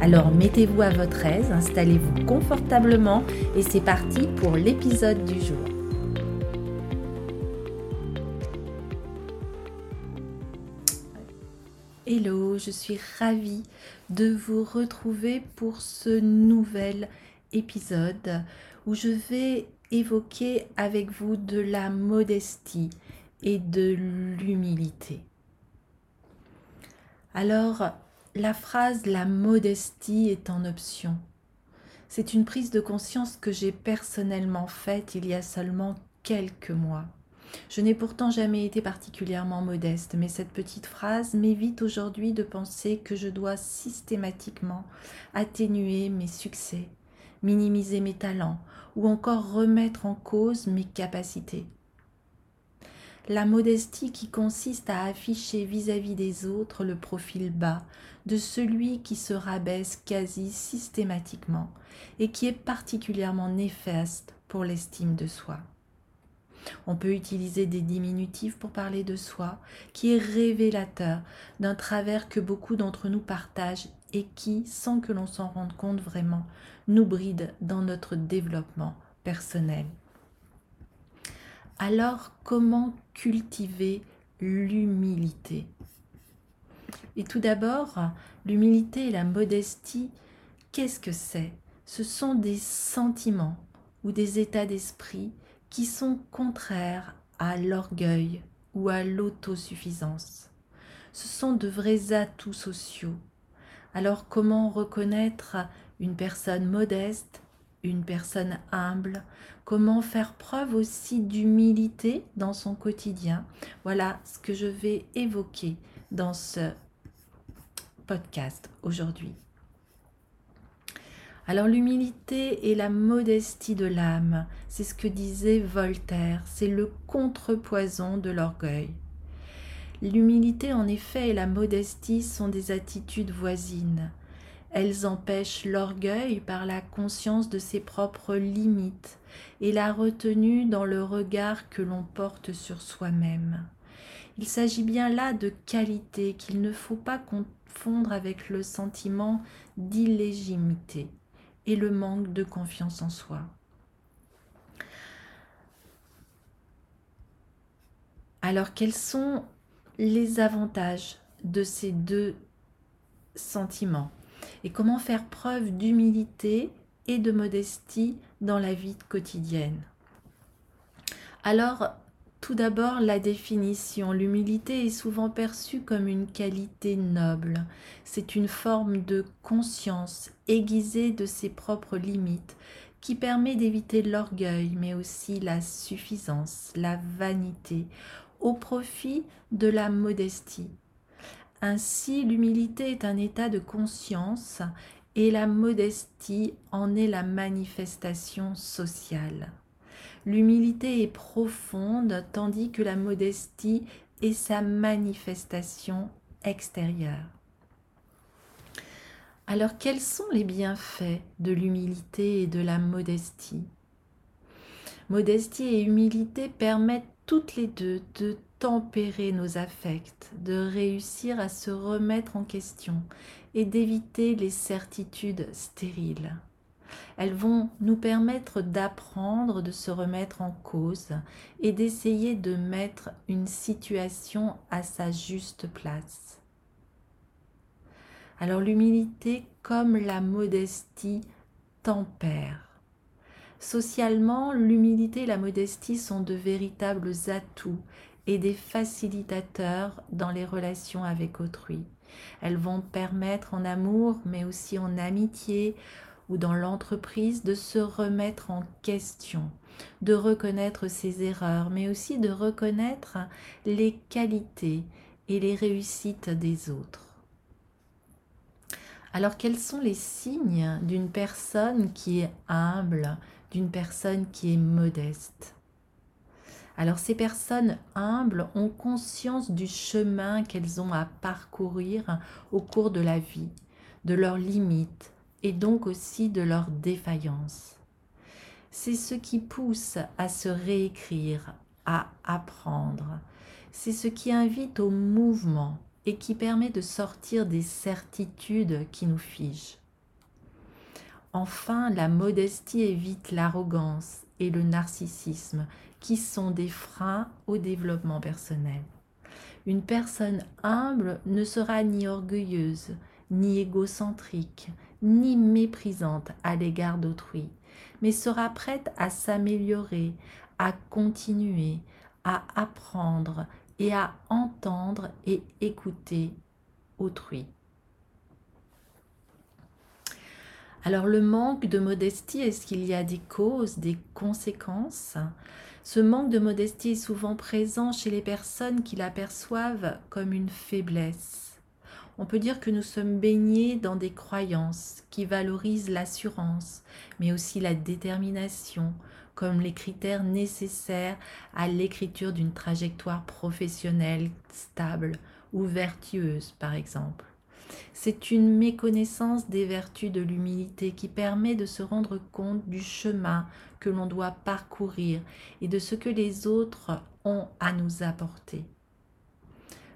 Alors mettez-vous à votre aise, installez-vous confortablement et c'est parti pour l'épisode du jour. Hello, je suis ravie de vous retrouver pour ce nouvel épisode où je vais évoquer avec vous de la modestie et de l'humilité. Alors, la phrase la modestie est en option. C'est une prise de conscience que j'ai personnellement faite il y a seulement quelques mois. Je n'ai pourtant jamais été particulièrement modeste, mais cette petite phrase m'évite aujourd'hui de penser que je dois systématiquement atténuer mes succès, minimiser mes talents ou encore remettre en cause mes capacités. La modestie qui consiste à afficher vis-à-vis des autres le profil bas de celui qui se rabaisse quasi systématiquement et qui est particulièrement néfaste pour l'estime de soi. On peut utiliser des diminutifs pour parler de soi, qui est révélateur d'un travers que beaucoup d'entre nous partagent et qui, sans que l'on s'en rende compte vraiment, nous bride dans notre développement personnel. Alors comment cultiver l'humilité? Et tout d'abord, l'humilité et la modestie, qu'est-ce que c'est? Ce sont des sentiments ou des états d'esprit qui sont contraires à l'orgueil ou à l'autosuffisance. Ce sont de vrais atouts sociaux. Alors comment reconnaître une personne modeste une personne humble, comment faire preuve aussi d'humilité dans son quotidien. Voilà ce que je vais évoquer dans ce podcast aujourd'hui. Alors l'humilité et la modestie de l'âme, c'est ce que disait Voltaire, c'est le contrepoison de l'orgueil. L'humilité en effet et la modestie sont des attitudes voisines. Elles empêchent l'orgueil par la conscience de ses propres limites et la retenue dans le regard que l'on porte sur soi-même. Il s'agit bien là de qualité qu'il ne faut pas confondre avec le sentiment d'illégitimité et le manque de confiance en soi. Alors quels sont les avantages de ces deux sentiments? Et comment faire preuve d'humilité et de modestie dans la vie quotidienne? Alors, tout d'abord, la définition. L'humilité est souvent perçue comme une qualité noble. C'est une forme de conscience aiguisée de ses propres limites qui permet d'éviter l'orgueil, mais aussi la suffisance, la vanité, au profit de la modestie. Ainsi, l'humilité est un état de conscience et la modestie en est la manifestation sociale. L'humilité est profonde tandis que la modestie est sa manifestation extérieure. Alors quels sont les bienfaits de l'humilité et de la modestie? Modestie et humilité permettent toutes les deux de tempérer nos affects, de réussir à se remettre en question et d'éviter les certitudes stériles. Elles vont nous permettre d'apprendre, de se remettre en cause et d'essayer de mettre une situation à sa juste place. Alors l'humilité comme la modestie tempère. Socialement, l'humilité et la modestie sont de véritables atouts et des facilitateurs dans les relations avec autrui. Elles vont permettre en amour, mais aussi en amitié ou dans l'entreprise de se remettre en question, de reconnaître ses erreurs, mais aussi de reconnaître les qualités et les réussites des autres. Alors quels sont les signes d'une personne qui est humble, d'une personne qui est modeste? Alors ces personnes humbles ont conscience du chemin qu'elles ont à parcourir au cours de la vie, de leurs limites et donc aussi de leurs défaillances. C'est ce qui pousse à se réécrire, à apprendre. C'est ce qui invite au mouvement et qui permet de sortir des certitudes qui nous figent. Enfin, la modestie évite l'arrogance et le narcissisme qui sont des freins au développement personnel. Une personne humble ne sera ni orgueilleuse, ni égocentrique, ni méprisante à l'égard d'autrui, mais sera prête à s'améliorer, à continuer, à apprendre et à entendre et écouter autrui. Alors le manque de modestie, est-ce qu'il y a des causes, des conséquences? Ce manque de modestie est souvent présent chez les personnes qui l'aperçoivent comme une faiblesse. On peut dire que nous sommes baignés dans des croyances qui valorisent l'assurance, mais aussi la détermination, comme les critères nécessaires à l'écriture d'une trajectoire professionnelle stable ou vertueuse, par exemple. C'est une méconnaissance des vertus de l'humilité qui permet de se rendre compte du chemin que l'on doit parcourir et de ce que les autres ont à nous apporter.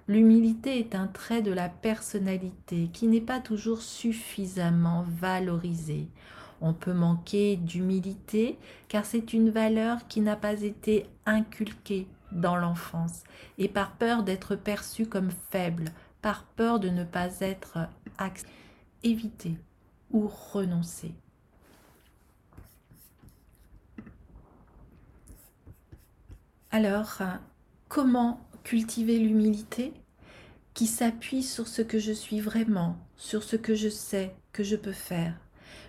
L'humilité est un trait de la personnalité qui n'est pas toujours suffisamment valorisé. On peut manquer d'humilité car c'est une valeur qui n'a pas été inculquée dans l'enfance et par peur d'être perçue comme faible, par peur de ne pas être évité ou renoncer. Alors, comment cultiver l'humilité qui s'appuie sur ce que je suis vraiment, sur ce que je sais que je peux faire?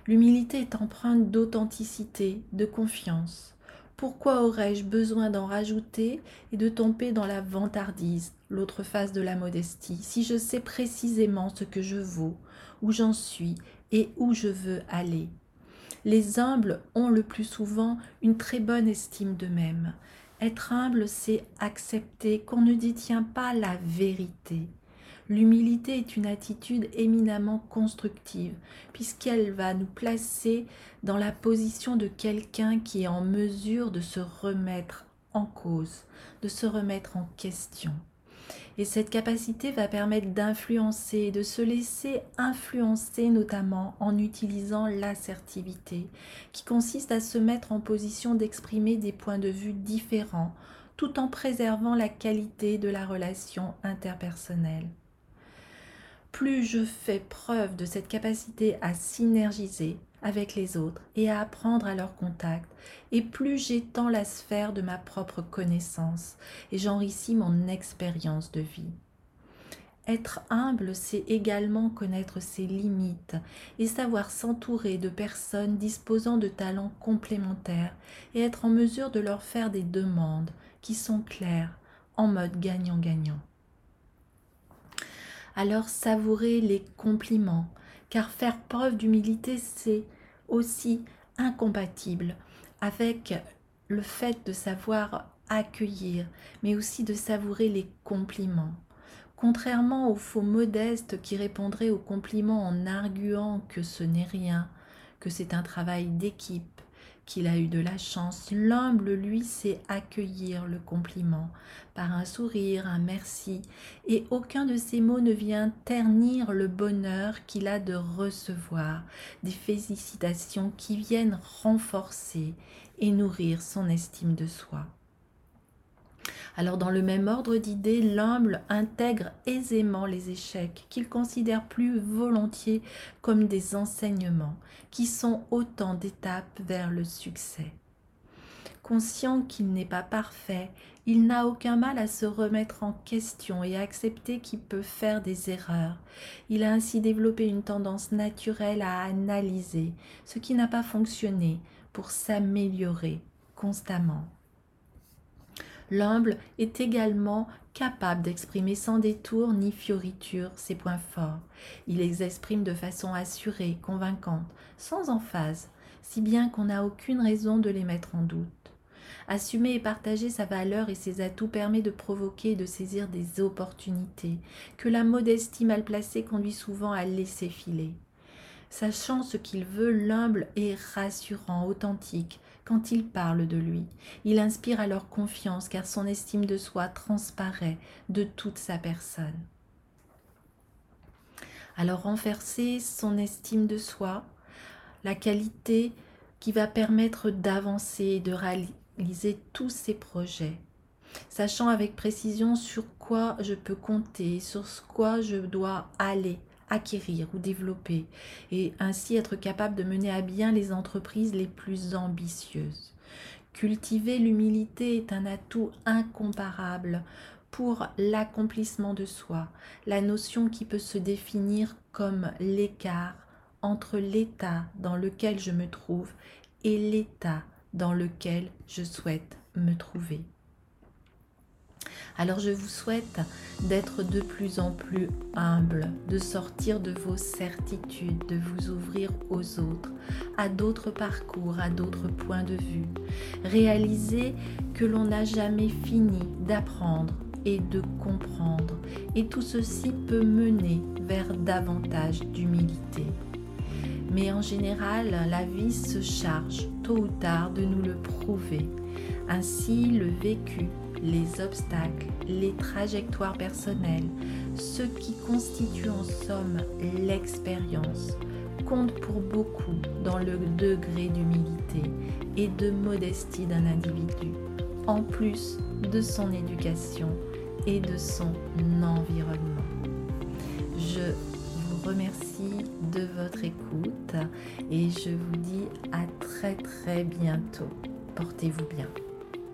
L'humilité est empreinte d'authenticité, de confiance. Pourquoi aurais-je besoin d'en rajouter et de tomber dans la vantardise, l'autre face de la modestie, si je sais précisément ce que je vaux, où j'en suis et où je veux aller? Les humbles ont le plus souvent une très bonne estime d'eux-mêmes. Être humble, c'est accepter qu'on ne détient pas la vérité, L'humilité est une attitude éminemment constructive, puisqu'elle va nous placer dans la position de quelqu'un qui est en mesure de se remettre en cause, de se remettre en question. Et cette capacité va permettre d'influencer, de se laisser influencer notamment en utilisant l'assertivité, qui consiste à se mettre en position d'exprimer des points de vue différents, tout en préservant la qualité de la relation interpersonnelle plus je fais preuve de cette capacité à synergiser avec les autres et à apprendre à leur contact, et plus j'étends la sphère de ma propre connaissance et j'enrichis mon expérience de vie. Être humble, c'est également connaître ses limites et savoir s'entourer de personnes disposant de talents complémentaires et être en mesure de leur faire des demandes qui sont claires, en mode gagnant-gagnant alors savourez les compliments, car faire preuve d'humilité, c'est aussi incompatible avec le fait de savoir accueillir, mais aussi de savourer les compliments. Contrairement aux faux modestes qui répondraient aux compliments en arguant que ce n'est rien, que c'est un travail d'équipe, qu'il a eu de la chance. L'humble, lui, sait accueillir le compliment par un sourire, un merci, et aucun de ces mots ne vient ternir le bonheur qu'il a de recevoir, des félicitations qui viennent renforcer et nourrir son estime de soi. Alors dans le même ordre d'idées, l'humble intègre aisément les échecs qu'il considère plus volontiers comme des enseignements, qui sont autant d'étapes vers le succès. Conscient qu'il n'est pas parfait, il n'a aucun mal à se remettre en question et à accepter qu'il peut faire des erreurs. Il a ainsi développé une tendance naturelle à analyser ce qui n'a pas fonctionné pour s'améliorer constamment. L'humble est également capable d'exprimer sans détour ni fioriture ses points forts. Il les exprime de façon assurée, convaincante, sans emphase, si bien qu'on n'a aucune raison de les mettre en doute. Assumer et partager sa valeur et ses atouts permet de provoquer et de saisir des opportunités que la modestie mal placée conduit souvent à laisser filer. Sachant ce qu'il veut, l'humble est rassurant, authentique, quand il parle de lui. Il inspire alors confiance car son estime de soi transparaît de toute sa personne. Alors renverser son estime de soi, la qualité qui va permettre d'avancer et de réaliser tous ses projets, sachant avec précision sur quoi je peux compter, sur quoi je dois aller, acquérir ou développer et ainsi être capable de mener à bien les entreprises les plus ambitieuses. Cultiver l'humilité est un atout incomparable pour l'accomplissement de soi, la notion qui peut se définir comme l'écart entre l'état dans lequel je me trouve et l'état dans lequel je souhaite me trouver. Alors je vous souhaite d'être de plus en plus humble, de sortir de vos certitudes, de vous ouvrir aux autres, à d'autres parcours, à d'autres points de vue. Réaliser que l'on n'a jamais fini d'apprendre et de comprendre. Et tout ceci peut mener vers davantage d'humilité. Mais en général, la vie se charge tôt ou tard de nous le prouver. Ainsi, le vécu les obstacles, les trajectoires personnelles, ce qui constitue en somme l'expérience, compte pour beaucoup dans le degré d'humilité et de modestie d'un individu, en plus de son éducation et de son environnement. Je vous remercie de votre écoute et je vous dis à très très bientôt. Portez-vous bien.